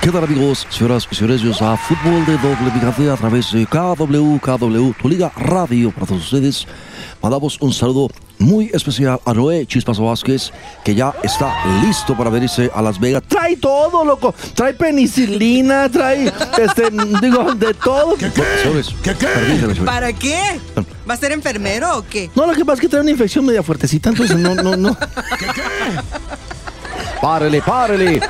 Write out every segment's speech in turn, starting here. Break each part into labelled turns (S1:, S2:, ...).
S1: ¿Qué tal amigos, señoras y señores? Bienvenidos a Fútbol de Doble Picante a través de KW, KW, tu liga radio para todos ustedes. Mandamos un saludo muy especial a Noé Chispazo Vázquez, que ya está listo para venirse a Las Vegas. Trae todo, loco. Trae penicilina, trae, este, digo, de todo.
S2: ¿Qué qué?
S1: Señores,
S2: ¿Qué qué?
S1: permíteme.
S3: ¿Para qué? ¿Va a ser enfermero o qué?
S1: No, lo que pasa es que trae una infección media fuertecita, entonces no, no, no. Párele, párele.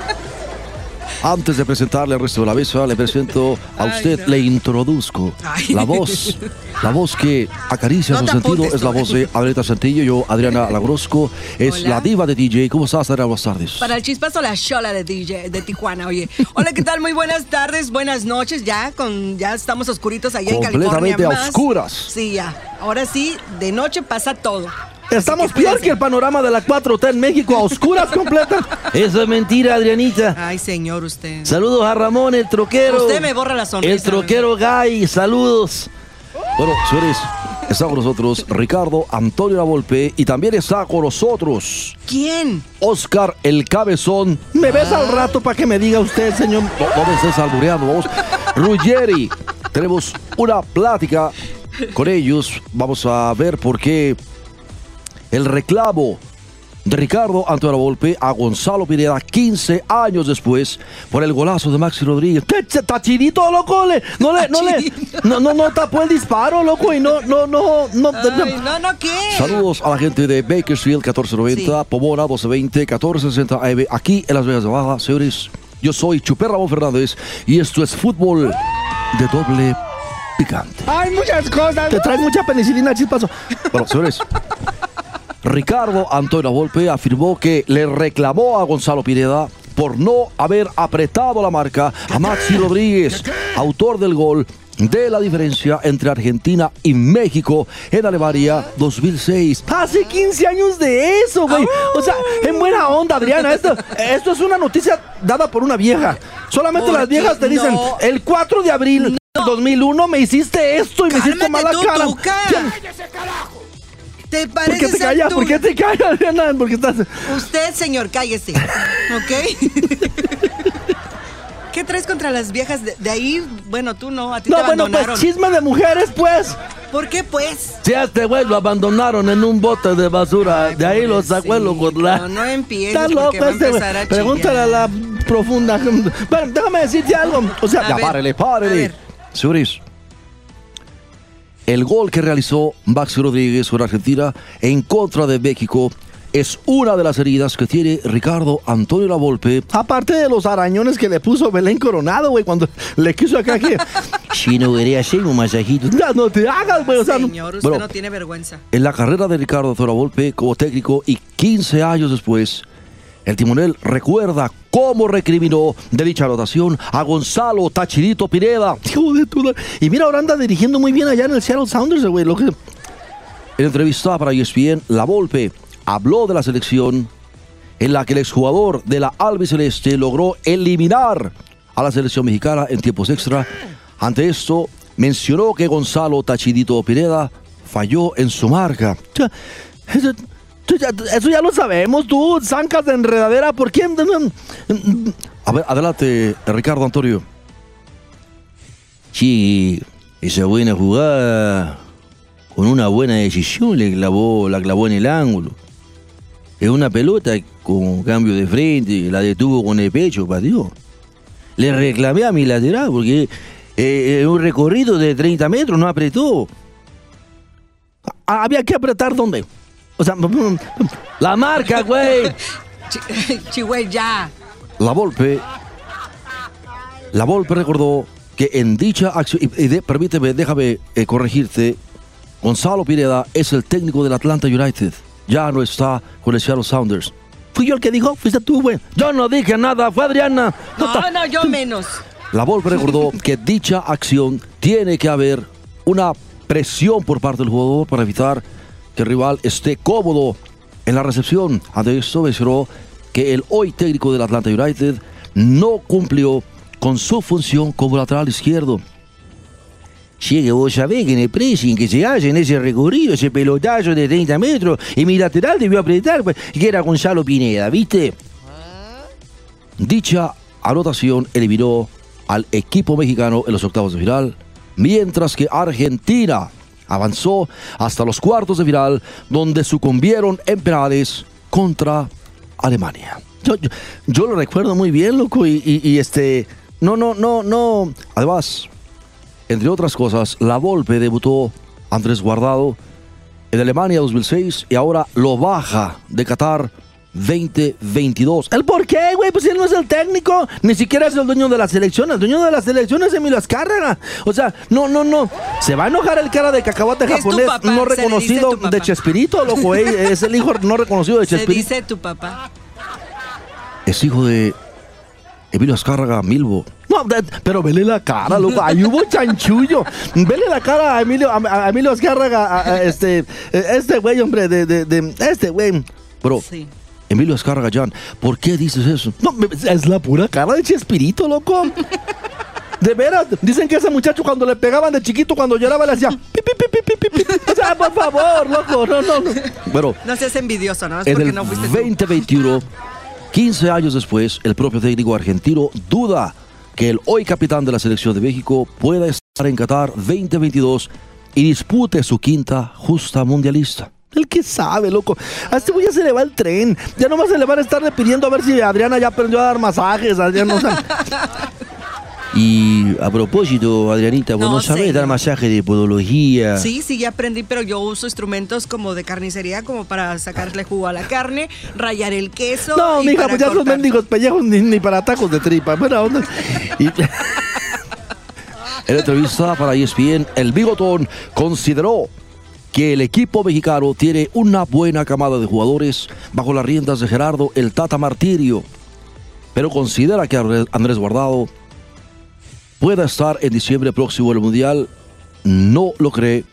S1: Antes de presentarle al resto de la mesa, le presento a
S3: Ay,
S1: usted,
S3: no.
S1: le introduzco
S3: Ay.
S1: la voz, la voz que acaricia
S3: No
S1: su sentido, es la voz de Adriana Santillo, yo, Adriana Lagrosco, es
S3: Hola.
S1: la diva de DJ. ¿Cómo estás, Adriana? Buenas tardes.
S3: Para el chispazo, la chola de DJ de Tijuana, oye. Hola, ¿qué tal? Muy buenas tardes, buenas noches. Ya con ya estamos oscuritos allá en California.
S1: Completamente a oscuras.
S3: Sí, ya. Ahora sí, de noche pasa todo.
S1: Estamos peor que el panorama de la 4T en México, a oscuras completa. Eso es mentira, Adrianita.
S3: Ay, señor, usted.
S1: Saludos a Ramón, el troquero.
S3: Usted me borra la sonrisa.
S1: El troquero Gay, saludos. Bueno, señores, está con nosotros Ricardo Antonio Lavolpe y también está con nosotros
S3: ¿Quién?
S1: Oscar el Cabezón. Me ves al rato para que me diga usted, señor. No me estés albureando, vamos. Ruggeri, tenemos una plática con ellos. Vamos a ver por qué el reclamo de Ricardo Antonio Volpe a Gonzalo Pineda 15 años después por el golazo de Maxi Rodríguez. ¡Qué ch- Tachirito, loco! Le- no le, no le, no, no, no tapó el disparo, loco, y no, no, no, no.
S3: Ay, no, no, ¿qué?
S1: Saludos a la gente de Bakersfield 1490,
S3: Sí.
S1: Pomona 1220, 1460 AM, aquí en Las Vegas de Baja. Señores, yo soy Chuper Ramón Fernández y esto es fútbol de doble picante.
S4: Hay muchas cosas.
S1: Te traes mucha penicilina, chispazo. Bueno, señores. Ricardo Antonio Volpe afirmó que le reclamó a Gonzalo Pineda por no haber apretado la marca a Maxi Rodríguez, autor del gol de la diferencia entre Argentina y México en Alemania 2006. Hace 15 años de eso, güey. O sea, en buena onda, Adriana. Esto, esto es una noticia dada por una vieja. Solamente
S3: ¿Por
S1: las viejas te dicen,
S3: No.
S1: el 4 de abril del 2001 me hiciste esto y me hiciste mala
S3: tú,
S1: cara.
S3: Tuca. ¿Te
S1: ¿Por qué te callas?
S3: tú?
S1: ¿Por qué te callas, Adriana? Porque estás...
S3: Usted, señor, cállese. ¿Ok? ¿Qué traes contra las viejas de, de ahí? Bueno, tú no, a ti
S1: No,
S3: te
S1: bueno,
S3: abandonaron.
S1: pues chisme de mujeres, pues.
S3: ¿Por qué, pues?
S1: Si a este güey lo abandonaron en un bote de basura, de ahí lo sacó el
S3: pobrecito,
S1: Ocotlán.
S3: no empieces,
S1: Está loco
S3: va a
S1: este
S3: empezar a
S1: Pregúntale a la profunda. Bueno, déjame decirte algo. O sea,
S3: A
S1: ya
S3: ver,
S1: párele, párele.
S3: ver.
S1: El gol que realizó Maxi Rodríguez con Argentina en contra de México es una de las heridas que tiene Ricardo Antonio Lavolpe. Aparte de los arañones que le puso Belén Coronado, güey, cuando le quiso acá que... si no quería hacer un masajito. No, no te hagas, güey. O sea, no-
S3: Señor, usted
S1: Bueno,
S3: no tiene vergüenza.
S1: en la carrera de Ricardo Antonio Volpe como técnico y 15 años después, el timonel recuerda cómo recriminó de dicha anotación a Gonzalo Tachirito Pineda. Y mira, ahora anda dirigiendo muy bien allá en el Seattle Sounders, güey. Lo que... En entrevista para ESPN, La Volpe habló de la selección en la que el exjugador de la albiceleste logró eliminar a la selección mexicana en tiempos extra. Ante esto, mencionó que Gonzalo Tachidito Pineda falló en su marca. Eso, ya- lo sabemos, tú, zancas de enredadera, ¿por qué? A ver, adelante, Ricardo Antonio. Sí, esa buena jugada, con una buena decisión, le clavó, la clavó en el ángulo. Es una pelota con cambio de frente, la detuvo con el pecho, pateó. Le reclamé a mi lateral porque eh, en un recorrido de 30 metros no apretó. Ah, Había que apretar dónde? O sea, la marca, güey.
S3: Chi- Chihuahua, ya.
S1: La Volpe. La Volpe recordó que en dicha acción, y, y de- permíteme, déjame eh, corregirte, Gonzalo Pineda es el técnico del Atlanta United. ya no está con el Seattle Sounders. Fui yo el que dijo, fuiste tú, güey. Yo no dije nada, fue Adriana.
S3: No, no, yo menos.
S1: La Volpe recordó que dicha acción tiene que haber una presión por parte del jugador para evitar que rival esté cómodo en la recepción. Ante esto mencionó que el hoy técnico del Atlanta United no cumplió con su función como lateral izquierdo.
S2: Sí, que vos sabés que en el pressing que se hace en ese recorrido, ese pelotazo de 30 metros, y mi lateral debió apretar, pues, que era Gonzalo Pineda, ¿viste?
S1: Dicha anotación eliminó al equipo mexicano en los octavos de final, mientras que Argentina avanzó hasta los cuartos de final, donde sucumbieron en penales contra Alemania. Yo, yo- lo recuerdo muy bien, loco, y, y- y este... No, no, no, no. Además, entre otras cosas, la Volpe debutó Andrés Guardado en Alemania 2006 y ahora lo baja de Qatar 2022. ¿El por qué, güey? Pues él no es el técnico, ni siquiera es el dueño de la selección. El dueño de la selección es Emilio Azcárraga. O sea, no, no, no. Se va a enojar el cara de cacahuate japonés
S3: papá,
S1: no
S3: se
S1: reconocido de Chespirito, loco, güey. Es el hijo no reconocido de
S3: Se
S1: Chespirito.
S3: dice tu papá.
S1: Es hijo de Emilio Azcárraga Milbo. No, pero vele la cara, loco. Ahí hubo chanchullo. Vele la cara a Emilio, a, a Emilio Azcárraga, a- a este, este güey, hombre, de, de, de- este güey. Bro,
S3: Sí.
S1: Emilio Azcárraga, Jan, ¿por qué dices eso? No, es la pura cara de Chespirito, loco. De veras, dicen que ese muchacho cuando le pegaban de chiquito, cuando lloraba, le hacía pi. O sea, por favor, loco, no, no, no. Bueno,
S3: No seas envidioso, ¿no? Es
S1: en
S3: porque
S1: el
S3: no fuiste tú.
S1: 2021, 15 años después, el propio técnico argentino duda que el hoy capitán de la selección de México pueda estar en Qatar 2022 y dispute su quinta justa mundialista. El que sabe, loco. A este güey ya se le va el tren. Ya nomás se le van a estar pidiendo a ver si Adriana ya aprendió a dar masajes. Adriana, o sea,
S2: Y a propósito, Adrianita, vos no,
S3: No,
S2: sabés dar masaje de podología.
S3: Sí, sí, ya aprendí, pero yo uso instrumentos como de carnicería, como para sacarle jugo a la carne, rayar el queso.
S1: no,
S3: y
S1: mija, pues ya esos
S3: cortar.
S1: mendigos pellejos ni, ni para tacos de tripa. Buena onda. Y- en entrevista para ESPN, el bigotón consideró que el equipo mexicano tiene una buena camada de jugadores bajo las riendas de Gerardo el Tata Martirio, pero considera que Andrés- Guardado pueda estar en diciembre próximo en el Mundial. No lo cree,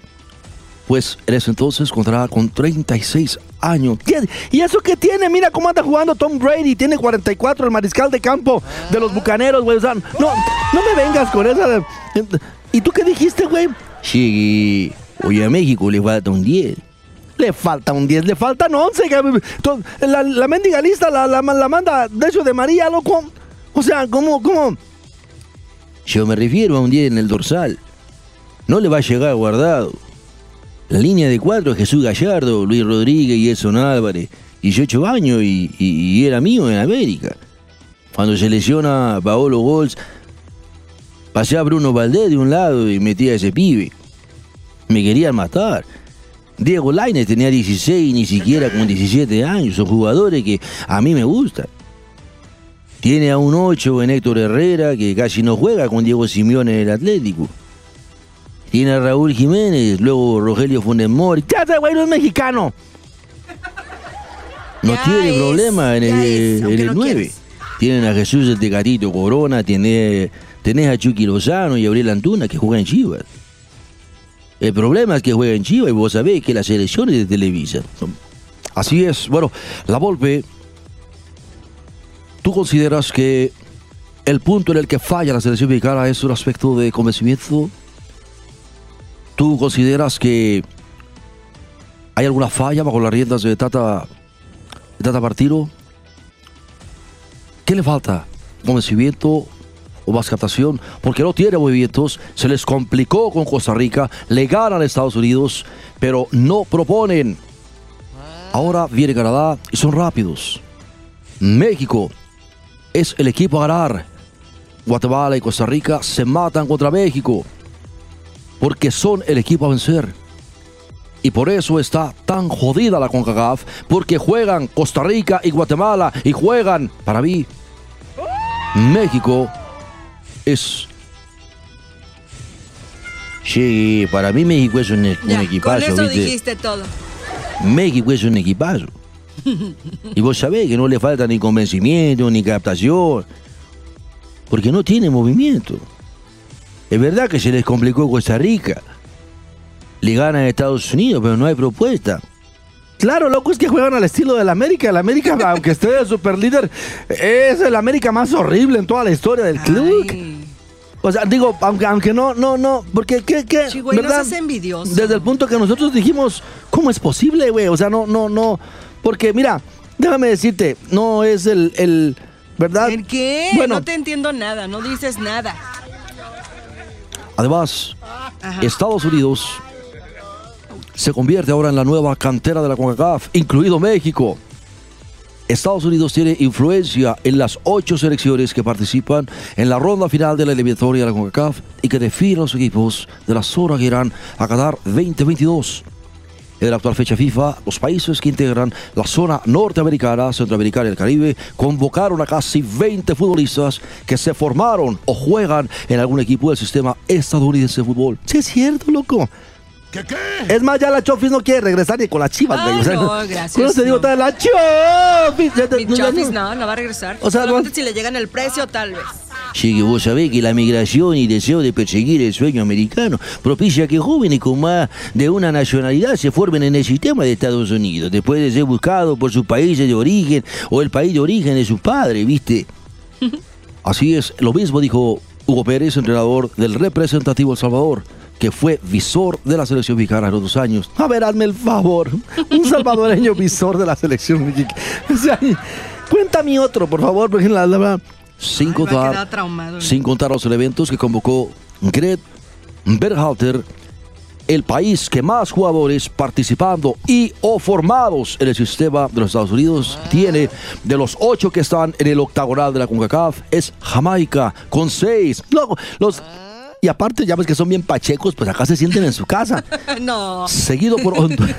S1: pues en ese entonces contará con 36 años. ¿Qué- ¿Y eso qué tiene? Mira cómo anda jugando Tom Brady. Tiene 44, el mariscal de campo de los bucaneros, güey. O sea, no, no me vengas con esa. de- ¿Y tú qué dijiste, güey?
S2: Sí, hoy a México le falta un 10.
S1: Le falta un 10, le faltan 11. que- to- La, la mendiga lista la, la, la manda, de hecho, de María, loco. O sea, ¿cómo, cómo?
S2: Yo me refiero a un 10 en el dorsal. No le va a llegar guardado. La línea de cuatro es Jesús Gallardo, Luis Rodríguez y Edson Álvarez. 18 años y, y- y era mío en América. Cuando se lesiona Paolo Gols, pasé a Bruno Valdés de un lado y metí a ese pibe. Me querían matar. Diego Lainez tenía 16 y ni siquiera con 17 años. Son jugadores que a mí me gustan. Tiene a un 8 en Héctor Herrera, que casi no juega con Diego Simeone en el Atlético. Tiene a Raúl Jiménez, luego Rogelio Funes Mori.
S1: Güey no es mexicano.
S2: No
S3: Ya
S2: tiene
S3: es,
S2: problema en el,
S3: es,
S2: en
S3: aunque
S2: el
S3: no
S2: 9.
S3: quieras.
S2: Tienen a Jesús el Tecatito Corona, tiene- tenés a Chucky Lozano y a Abril Antuna que juegan en Chivas. El problema es que juega en Chivas y vos sabés que la selección es de Televisa.
S1: Así es. Bueno, la Volpe, ¿tú consideras que el punto en el que falla la selección mexicana es un aspecto de convencimiento? ¿Tú consideras que hay alguna falla bajo las riendas de Tata, de Tata Martino? ¿Qué le falta? ¿Convencimiento o más captación? Porque no tiene movimientos, se les complicó con Costa Rica, le ganan a Estados Unidos, pero no proponen. Ahora viene Canadá y son rápidos. México es el equipo a ganar. Guatemala y Costa Rica se matan contra México porque son el equipo a vencer. Y por eso está tan jodida la CONCACAF, porque juegan Costa Rica y Guatemala y juegan, para mí, México es
S2: Sí, para mí México es un, un
S3: Ya, con
S2: equipazo,
S3: eso
S2: ¿viste?
S3: dijiste todo.
S2: México es un equipazo. Y vos sabés que no le falta ni convencimiento ni captación. Porque no tiene movimiento. Es verdad que se les complicó Costa Rica. Le gana a Estados Unidos, pero no hay propuesta.
S1: Claro, loco, es que juegan al estilo del América. El América, aunque esté de super líder, es el América más horrible en toda la historia del club.
S3: Ay.
S1: O sea, digo, aunque, aunque no, no, no, porque, ¿qué, qué?
S3: Sí, güey, no
S1: ¿verdad?
S3: seas envidioso.
S1: Desde el punto que nosotros dijimos, ¿cómo es posible, güey? O sea, no, no, no, porque mira, déjame decirte, no es el, el ¿verdad?
S3: ¿En qué?
S1: Bueno,
S3: No te entiendo nada, no dices nada.
S1: además,
S3: Ajá.
S1: Estados Unidos se convierte ahora en la nueva cantera de la CONCACAF, incluido México. Estados Unidos tiene influencia en las ocho selecciones que participan en la ronda final de la eliminatoria de la CONCACAF y que definen los equipos de la zona que irán a Qatar 2022. En la actual fecha FIFA, los países que integran la zona norteamericana, centroamericana y el Caribe convocaron a casi 20 futbolistas que se formaron o juegan en algún equipo del sistema estadounidense de fútbol. Sí, es cierto, loco.
S4: ¿Qué qué?
S1: Es más, ya la Chofis no quiere regresar ni con las chivas, güey. O sea,
S3: no, gracias,
S1: ¿Cómo te digo?
S3: no.
S1: La Chofis.
S3: Mi
S1: no,
S3: Chofis
S1: no.
S3: no, no va a regresar.
S1: O sea,
S3: Solamente
S1: no-
S3: si le llegan el precio, tal vez.
S2: Sí, que vos sabés que la migración y deseo de perseguir el sueño americano propicia que jóvenes con más de una nacionalidad se formen en el sistema de Estados Unidos, después de ser buscados por sus países de origen o el país de origen de sus padres, ¿viste?
S1: Así es, lo mismo dijo Hugo Pérez, entrenador del representativo El Salvador, que fue visor de la selección mexicana en los dos años. A ver, hazme el favor. Un salvadoreño visor de la selección mexicana. O sea, cuéntame otro, por favor, porque la, verdad, sin contar,
S3: traumado.
S1: sin contar los eventos que convocó Gret Berhalter, el país que más jugadores participando y o formados en el sistema de los Estados Unidos tiene de los ocho que están en el octagonal de la CONCACAF es Jamaica con seis. Luego, los y aparte ya ves que son bien pachecos, pues acá se sienten en su casa.
S3: No.
S1: Seguido por Honduras.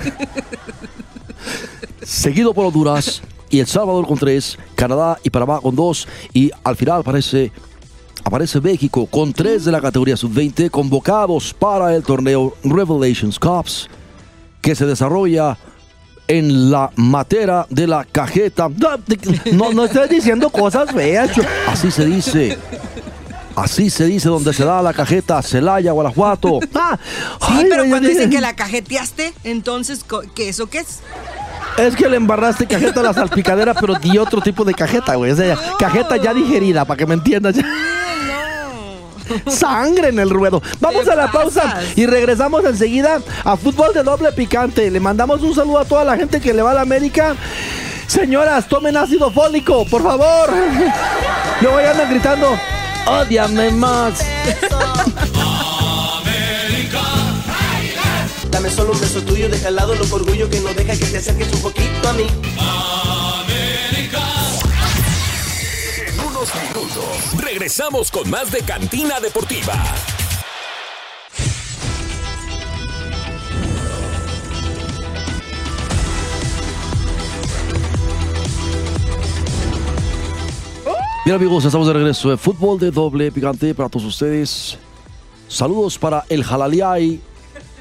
S1: seguido por Honduras y El Salvador con tres, Canadá y Panamá con dos y al final aparece aparece México con tres de la categoría sub-20 convocados para el torneo Revelations Cups que se desarrolla en la matera de la cajeta. No, no estoy diciendo cosas feas. Así se dice. Así se dice donde se da la cajeta, Celaya, Guanajuato. Ah,
S3: Sí,
S1: ay,
S3: pero
S1: ay,
S3: cuando
S1: ay,
S3: dicen que la cajeteaste, entonces, ¿qué eso qué es?
S1: Es que le embarraste cajeta a la salpicadera, pero di otro tipo de cajeta, güey. O sea, cajeta ya digerida, para que me entiendas. Sangre en el ruedo. Vamos a la pausa y regresamos enseguida a fútbol de doble picante. Le mandamos un saludo a toda la gente que le va a la América. Señoras, tomen ácido fólico, por favor. Ya andan gritando, odiame más.
S5: Dame solo un beso tuyo, deja al lado loco orgullo que no deja que te acerques un poquito a mí.
S6: En unos minutos regresamos con más de Cantina Deportiva.
S1: Bien amigos, estamos de regreso de fútbol de doble picante para todos ustedes. Saludos para el Jalaliay,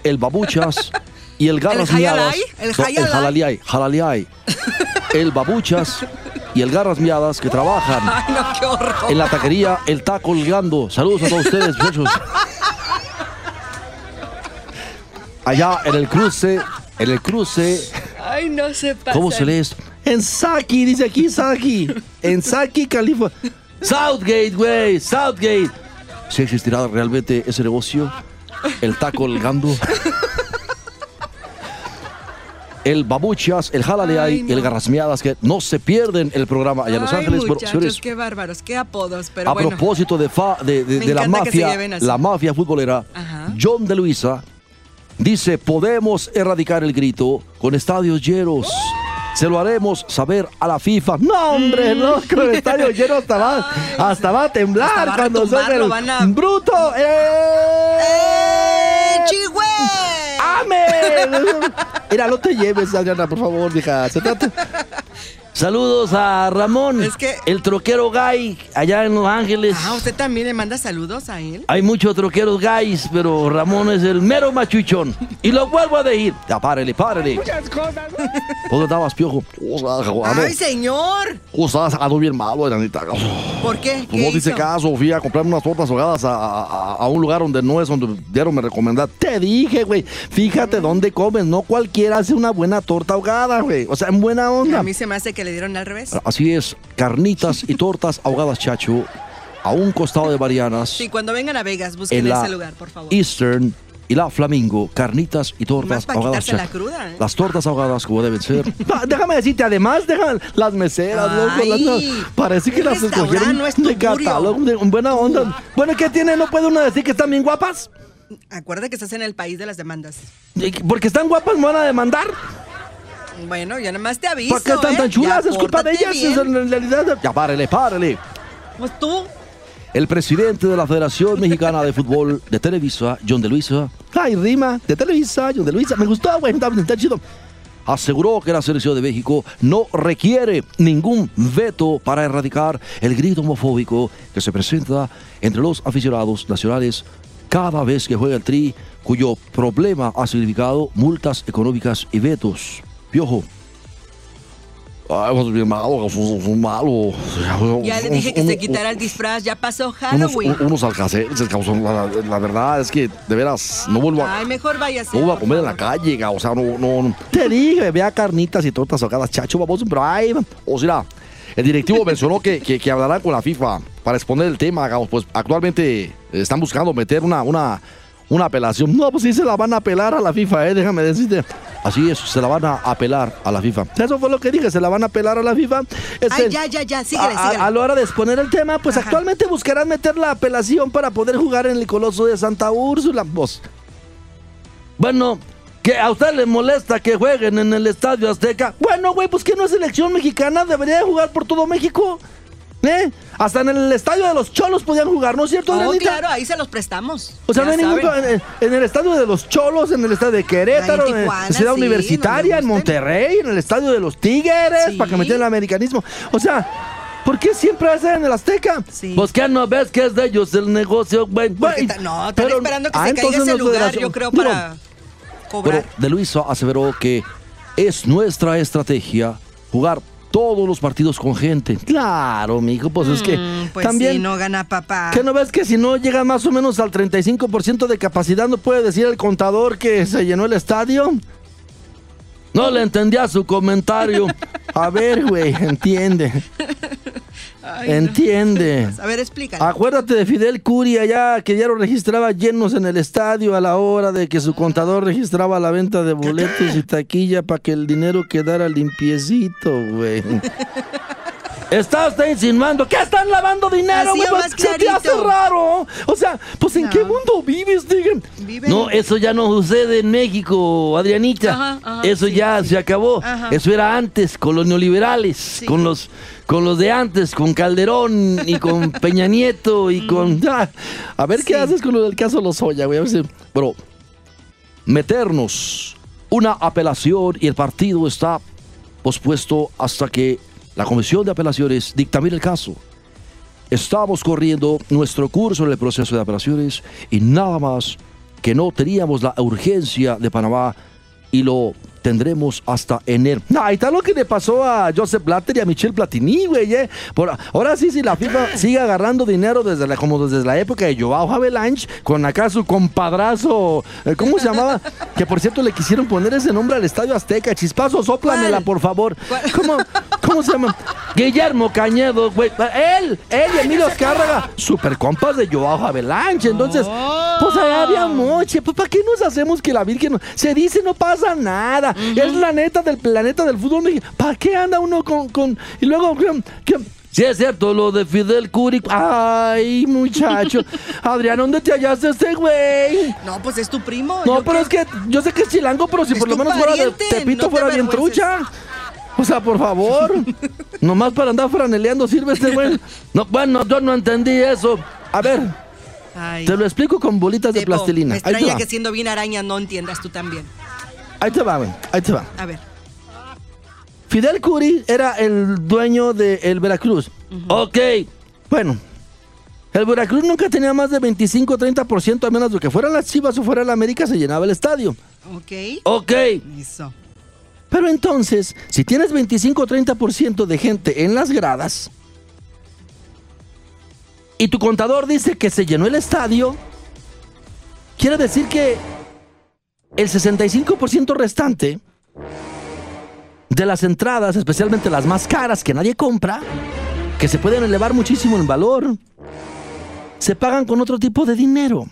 S1: el Babuchas y el Garras
S3: ¿El
S1: Miadas.
S3: ¿El
S1: No, el Jalaliay, Jalaliay. El Babuchas y el Garras Miadas que trabajan
S3: Ay, no,
S1: en la taquería El Taco Colgando. Saludos a todos ustedes, muchachos. Allá en el cruce, en el cruce
S3: Ay, no se pasa.
S1: ¿Cómo se lee esto? En Saki, dice aquí Saki. En Saki, California. Southgate, güey, Southgate. ¿Sí existirá realmente ese negocio? El taco colgando. El babuchas, el jalaleay
S3: Ay, no.
S1: el garrasmeadas que no se pierden el programa allá en Los
S3: Ay,
S1: Ángeles. Señores,
S3: qué bárbaros, qué apodos, pero
S1: a
S3: bueno.
S1: propósito de, fa- de, de-
S3: Me
S1: de la mafia, la mafia futbolera,
S3: Ajá.
S1: John de Luisa dice, podemos erradicar el grito con estadios llenos. Se lo haremos saber a la FIFA. No, hombre,
S3: Mm.
S1: no, con el estadio lleno hasta va, hasta va a temblar
S3: Hasta va a
S1: cuando
S3: lo
S1: el
S3: a-
S1: bruto. ¡Eh!
S3: ¡Eh.
S1: Mira, no te lleves, Adriana, por favor, hija. Se trata, Saludos a Ramón,
S3: Es que-
S1: el troquero gay, allá en Los Ángeles.
S3: Ah, usted también le manda saludos a él.
S1: Hay muchos troqueros gays, pero Ramón es el mero machuchón. Y lo vuelvo a decir. Ya, párele, párele.
S4: Muchas cosas.
S1: ¿Dónde estabas, piojo?
S3: Ay, señor.
S1: Cosas, ando bien malo, Aranita.
S3: ¿Por qué?
S1: Pues no
S3: ¿Qué
S1: dice caso, fui a comprarme unas tortas ahogadas a, a- a un lugar donde no es donde dieron me recomendar. Te dije, güey, fíjate dónde comes, no cualquiera hace una buena torta ahogada, güey. O sea, en buena onda.
S3: A mí se me hace que le dieron al revés.
S1: Así es, carnitas y tortas ahogadas, chacho, a un costado de Marianas,
S3: Sí, cuando vengan a Vegas, busquen
S1: en la
S3: ese lugar, por favor.
S1: Eastern y la Flamingo, carnitas y tortas
S3: para
S1: ahogadas.
S3: la
S1: chacho.
S3: cruda, ¿eh?
S1: Las tortas ahogadas como deben ser. Ah, déjame decirte, además, dejan las meseras, loco. las-
S3: Ay,
S1: parece que las escogieron
S3: no es
S1: de catálogo, de buena onda. Bueno, ¿qué tiene? ¿No puede uno decir que están bien guapas?
S3: Acuérdate que estás en el país de las demandas.
S1: Porque están guapas, me van a demandar.
S3: Bueno, yo nada más te aviso.
S1: ¿Por qué están
S3: ¿eh?
S1: tan chulas?
S3: Ya,
S1: Es culpa de ellas.
S3: bien.
S1: es en realidad. Ya, párele, párele.
S3: Pues tú.
S1: El presidente de la Federación Mexicana de Fútbol de Televisa, John de Luisa. Ay, rima, de Televisa, John de Luisa. Me gustó, güey, está, está chido. Aseguró que la selección de México no requiere ningún veto para erradicar el grito homofóbico que se presenta entre los aficionados nacionales cada vez que juega el tri, cuyo problema ha significado multas económicas y vetos. Piojo. Ay, pues bien malo, son malos.
S3: Ya le dije que
S1: Un-
S3: se
S1: un-
S3: quitara el disfraz, ya pasó
S1: unos,
S3: Halloween.
S1: un- unos alcaceres, la, la verdad es que de veras no vuelvo a,
S3: Ay, mejor váyase.
S1: no vuelvo a comer en la calle, o sea, no, no, no. Te dije, vea carnitas y tortas ahogadas, chacho, baboso, pero ay, o sea, el directivo mencionó que, que, que hablarán con la FIFA para exponer el tema, pues actualmente están buscando meter una, una, una apelación. No, pues sí se la van a apelar a la FIFA, eh, déjame decirte. Así es, se la van a apelar a la FIFA. Eso fue lo que dije, se la van a apelar a la FIFA. Este,
S3: Ay, ya, ya, ya, síguele,
S1: a, a-
S3: síguele.
S1: a la hora de exponer el tema, pues
S3: Ajá.
S1: actualmente buscarán meter la apelación para poder jugar en el Coloso de Santa Úrsula. Pues, bueno, que a usted le molesta que jueguen en el Estadio Azteca. Bueno, güey, pues que no es selección mexicana, debería de jugar por todo México. ¿Eh? Hasta en el Estadio de los Cholos podían jugar, ¿no es cierto,
S3: Oh, claro, ahí se los prestamos.
S1: O sea,
S3: Ya
S1: no hay ningún en, en el estadio de los Cholos, en el estadio de Querétaro,
S3: en
S1: en,
S3: Tijuana,
S1: Ciudad
S3: sí,
S1: Universitaria, en. Monterrey, en el estadio de los Tigres,
S3: Sí.
S1: para que metieran el americanismo. O sea, ¿por qué siempre hacen en el Azteca?
S3: Sí.
S1: Pues que no ves que es de ellos el negocio, güey.
S3: No, están
S1: pero-
S3: esperando que
S1: ah,
S3: se caiga ese lugar, yo creo,
S1: Digo,
S3: para cobrar.
S1: pero De Luisa aseveró que es nuestra estrategia jugar todos los partidos con gente. Claro, mijo, pues es que
S3: Mm, pues
S1: también
S3: sí, no gana papá.
S1: ¿Qué no ves que si no llega más o menos al 35% de capacidad no puede decir el contador que se llenó el estadio? No le entendía su comentario. A ver, güey, entiende.
S3: Ay, no.
S1: Entiende.
S3: A ver, explícale.
S1: Acuérdate de Fidel Curia ya, que ya lo registraba llenos en el estadio a la hora de que su contador registraba la venta de boletos y taquilla para que el dinero quedara limpiecito, güey. Está usted insinuando que están lavando dinero, güey. Se te hace raro. O sea, pues ¿en
S3: No.
S1: qué mundo vives, digan?
S3: Viven-
S1: No, eso ya no sucede en México, Adrianita.
S3: Ajá, ajá,
S1: eso
S3: sí,
S1: ya
S3: sí.
S1: se acabó.
S3: Ajá.
S1: Eso era antes, con los neoliberales, con los con los de antes, con Calderón y con Peña Nieto y con... Ah, a ver qué haces con lo del caso Lozoya, güey. A ver si... Pero meternos una apelación y el partido está pospuesto hasta que la Comisión de Apelaciones dictamine el caso. Estamos corriendo nuestro curso en el proceso de apelaciones y nada más que no teníamos la urgencia de Panamá y lo tendremos hasta enero. Ahí está lo que le pasó a Joseph Blatter y a Michel Platini, güey. eh. Por- ahora sí, si la FIFA sigue agarrando dinero desde la, como desde la época de Joao Havelange, con acá su compadrazo, eh, ¿cómo se llamaba? que por cierto le quisieron poner ese nombre al Estadio Azteca. Chispazo, sóplamela,
S3: ¿Cuál?
S1: por favor.
S3: ¿Cuál?
S1: ¿Cómo, ¿Cómo se llama? Guillermo Cañedo, güey. Él, él y Emilio Azcárraga, super compas de Joao Havelange. Entonces, pues allá había moche. Pues, ¿para qué nos hacemos que la Virgen no- se dice no pasa nada? Es la neta del planeta del fútbol mexicano. ¿Para qué anda uno con. con y luego, ¿qué- qué? Sí, es cierto, lo de Fidel Curi. Ay, muchacho. Adrián, ¿dónde te hallaste este güey?
S3: No, pues es tu primo.
S1: No,
S3: ¿yo
S1: pero
S3: qué?
S1: es que yo sé que es chilango, pero si
S3: Es
S1: por lo menos fuera de Tepito
S3: no te
S1: fuera bien trucha. O sea, por favor. Nomás para andar franeleando sirve este güey. No, bueno, yo no entendí eso. A ver,
S3: Ay,
S1: te lo explico con bolitas de plastilina.
S3: Me extraña que siendo bien araña no entiendas tú también.
S1: Ahí te va, güey. Ahí te va.
S3: A ver.
S1: Fidel Curi era el dueño del Veracruz. Ok, bueno. El Veracruz nunca tenía más de 25 o 30%, a menos de que fueran las Chivas o fuera la América, se llenaba el estadio.
S3: Ok.
S1: Ok.
S3: Eso.
S1: Pero entonces, si tienes 25 o 30% de gente en las gradas y tu contador dice que se llenó el estadio, quiere decir que el 65% restante de las entradas, especialmente las más caras que nadie compra, que se pueden elevar muchísimo en valor, se pagan con otro tipo de dinero.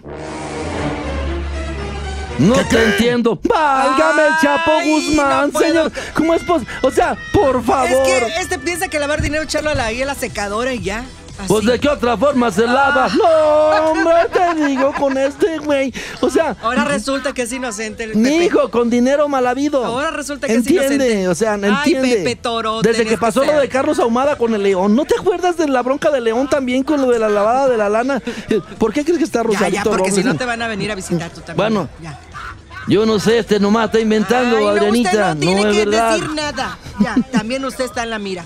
S1: No te entiendo. Válgame el Chapo Guzmán,
S3: no
S1: señor. ¿Cómo es posible? O sea, por favor.
S3: Es que este piensa que lavar dinero, echarlo a la, a la secadora y ya. Así.
S1: Pues de qué otra forma se lava.
S3: Ah.
S1: No, hombre, te digo con este güey. O sea,
S3: Ahora resulta que es inocente el Pepe.
S1: mi hijo con dinero mal habido.
S3: Ahora resulta que es
S1: entiende,
S3: inocente.
S1: o sea,
S3: Ay,
S1: entiende.
S3: Pepe Toro,
S1: Desde que pasó
S3: que
S1: lo de Carlos Ahumada con el León. ¿No te acuerdas de la bronca de León también con lo de la lavada de la lana? ¿Por qué crees que está
S3: Ya,
S1: Rosarito
S3: ya, porque si no te van a venir a visitar tú también.
S1: Bueno,
S3: Ya.
S1: Yo no sé, este nomás está inventando,
S3: Ay, no,
S1: Adrianita.
S3: usted no tiene
S1: es
S3: que
S1: verdad.
S3: decir nada. Ya, también usted está en la mira.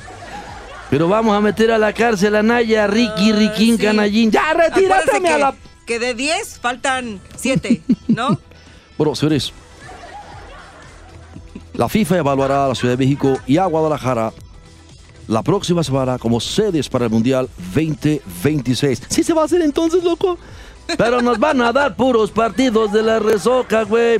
S1: Pero vamos a meter a la cárcel a Naya, Ricky,
S3: Ah,
S1: Riquín,
S3: sí.
S1: Canallín. Ya, retírate a la...
S3: que de 10 faltan 7, ¿no?
S1: Bueno, señores. La FIFA evaluará a la Ciudad de México y a Guadalajara la próxima semana como sedes para el Mundial 2026. Sí se va a hacer entonces, loco. Pero nos van a dar puros partidos de la resoca, güey.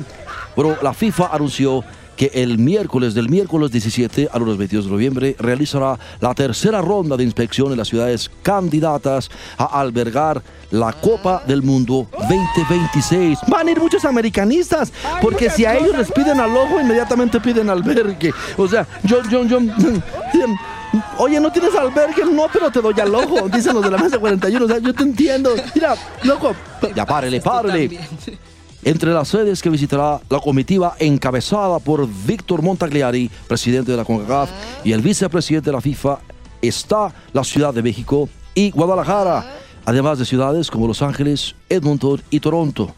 S1: Bueno, la FIFA anunció que el miércoles, del miércoles 17 al lunes 22 de noviembre, realizará la tercera ronda de inspección en las ciudades candidatas a albergar la Copa del Mundo 2026. Van a ir muchos americanistas, porque si a ellos les piden al ojo, inmediatamente piden albergue. O sea, yo, yo, yo... Oye, ¿no tienes albergue? No, pero te doy al ojo. Dicen los de la mesa 41. O sea, yo te entiendo. Mira, loco. Ya párele, párele. Entre las sedes que visitará la comitiva encabezada por Víctor Montagliari, presidente de la CONCACAF, y el vicepresidente de la FIFA, está la Ciudad de México y Guadalajara, además de ciudades como Los Ángeles, Edmonton y Toronto.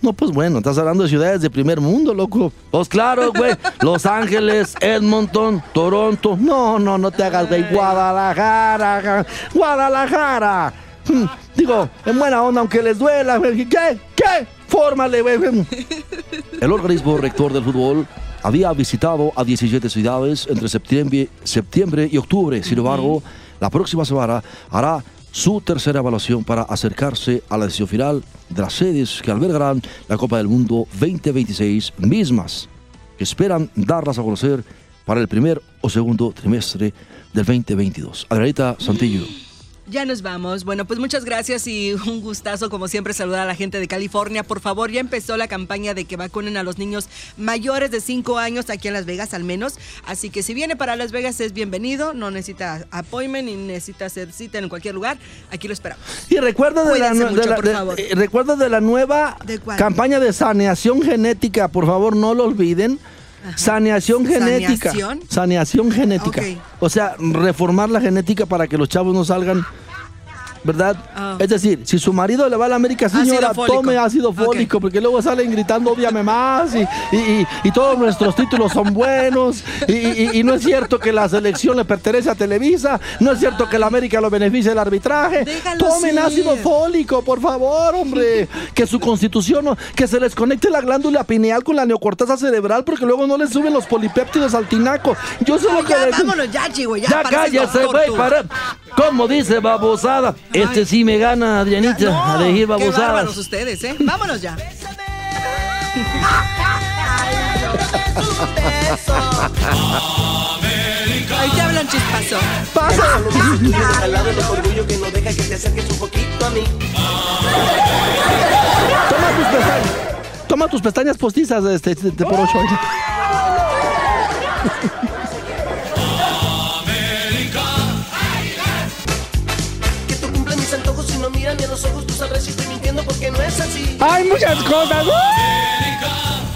S1: No, pues bueno, estás hablando de ciudades de primer mundo, loco. Pues claro, güey. Los Ángeles, Edmonton, Toronto. No, no, no te hagas, güey. Guadalajara, ja- Guadalajara. Hmm, Digo, en buena onda, aunque les duela. ¿Qué? ¿Qué? Fórmale, güey. El organismo rector del fútbol había visitado a 17 ciudades entre septiembre, septiembre y octubre. Sin embargo, la próxima semana hará su tercera evaluación para acercarse a la decisión final de las sedes que albergarán la Copa del Mundo 2026 mismas, que esperan darlas a conocer para el primer o segundo trimestre del 2022. Adrianita Santillo.
S3: Ya nos vamos. Bueno, pues muchas gracias y un gustazo, como siempre, saludar a la gente de California. Por favor, ya empezó la campaña de que vacunen a los niños mayores de 5 años aquí en Las Vegas, al menos. Así que si viene para Las Vegas, es bienvenido. No necesita appointment ni necesita hacer cita en cualquier lugar. Aquí lo esperamos.
S1: Y recuerda de la, de
S3: mucho,
S1: la- de-
S3: favor.
S1: eh, recuerda de la nueva
S3: ¿De
S1: campaña de saneación genética, por favor, no lo olviden. Saneación genética.
S3: ¿Saneación?
S1: Saneación genética. O sea, reformar la genética para que los chavos no salgan, ¿verdad?
S3: Ah.
S1: Es decir, si su marido le va a la América, señora, tome ácido fólico, porque luego salen gritando, odiame más, y, y- y- y todos nuestros títulos son buenos, y, no es cierto que la selección le pertenece a Televisa, no es cierto que la América lo beneficia el arbitraje.
S3: Déjalo
S1: Tomen ácido fólico, por favor, hombre. Que su constitución, que se les conecte la glándula pineal con la neocorteza cerebral, porque luego no les suben los polipéptidos al tinaco. Yo sé lo que
S3: Ya,
S1: les-
S3: vámonos ya,
S1: cállese, güey, para. ¿Cómo dice babosada? Este
S3: Ay.
S1: sí me gana, Adrianita,
S3: No,
S1: a
S3: qué
S1: babosadas.
S3: bárbaros ustedes, ¿eh? Vámonos ya. Ahí te hablan chispazo.
S1: ¡Pasa!
S5: Tuyo de calado, el orgullo que no deja que te acerques un poquito a mí.
S1: Toma tus pestañas. Toma tus pestañas postizas de este, de- de por ocho.
S5: que no es así.
S4: Hay muchas cosas. ¡Uh!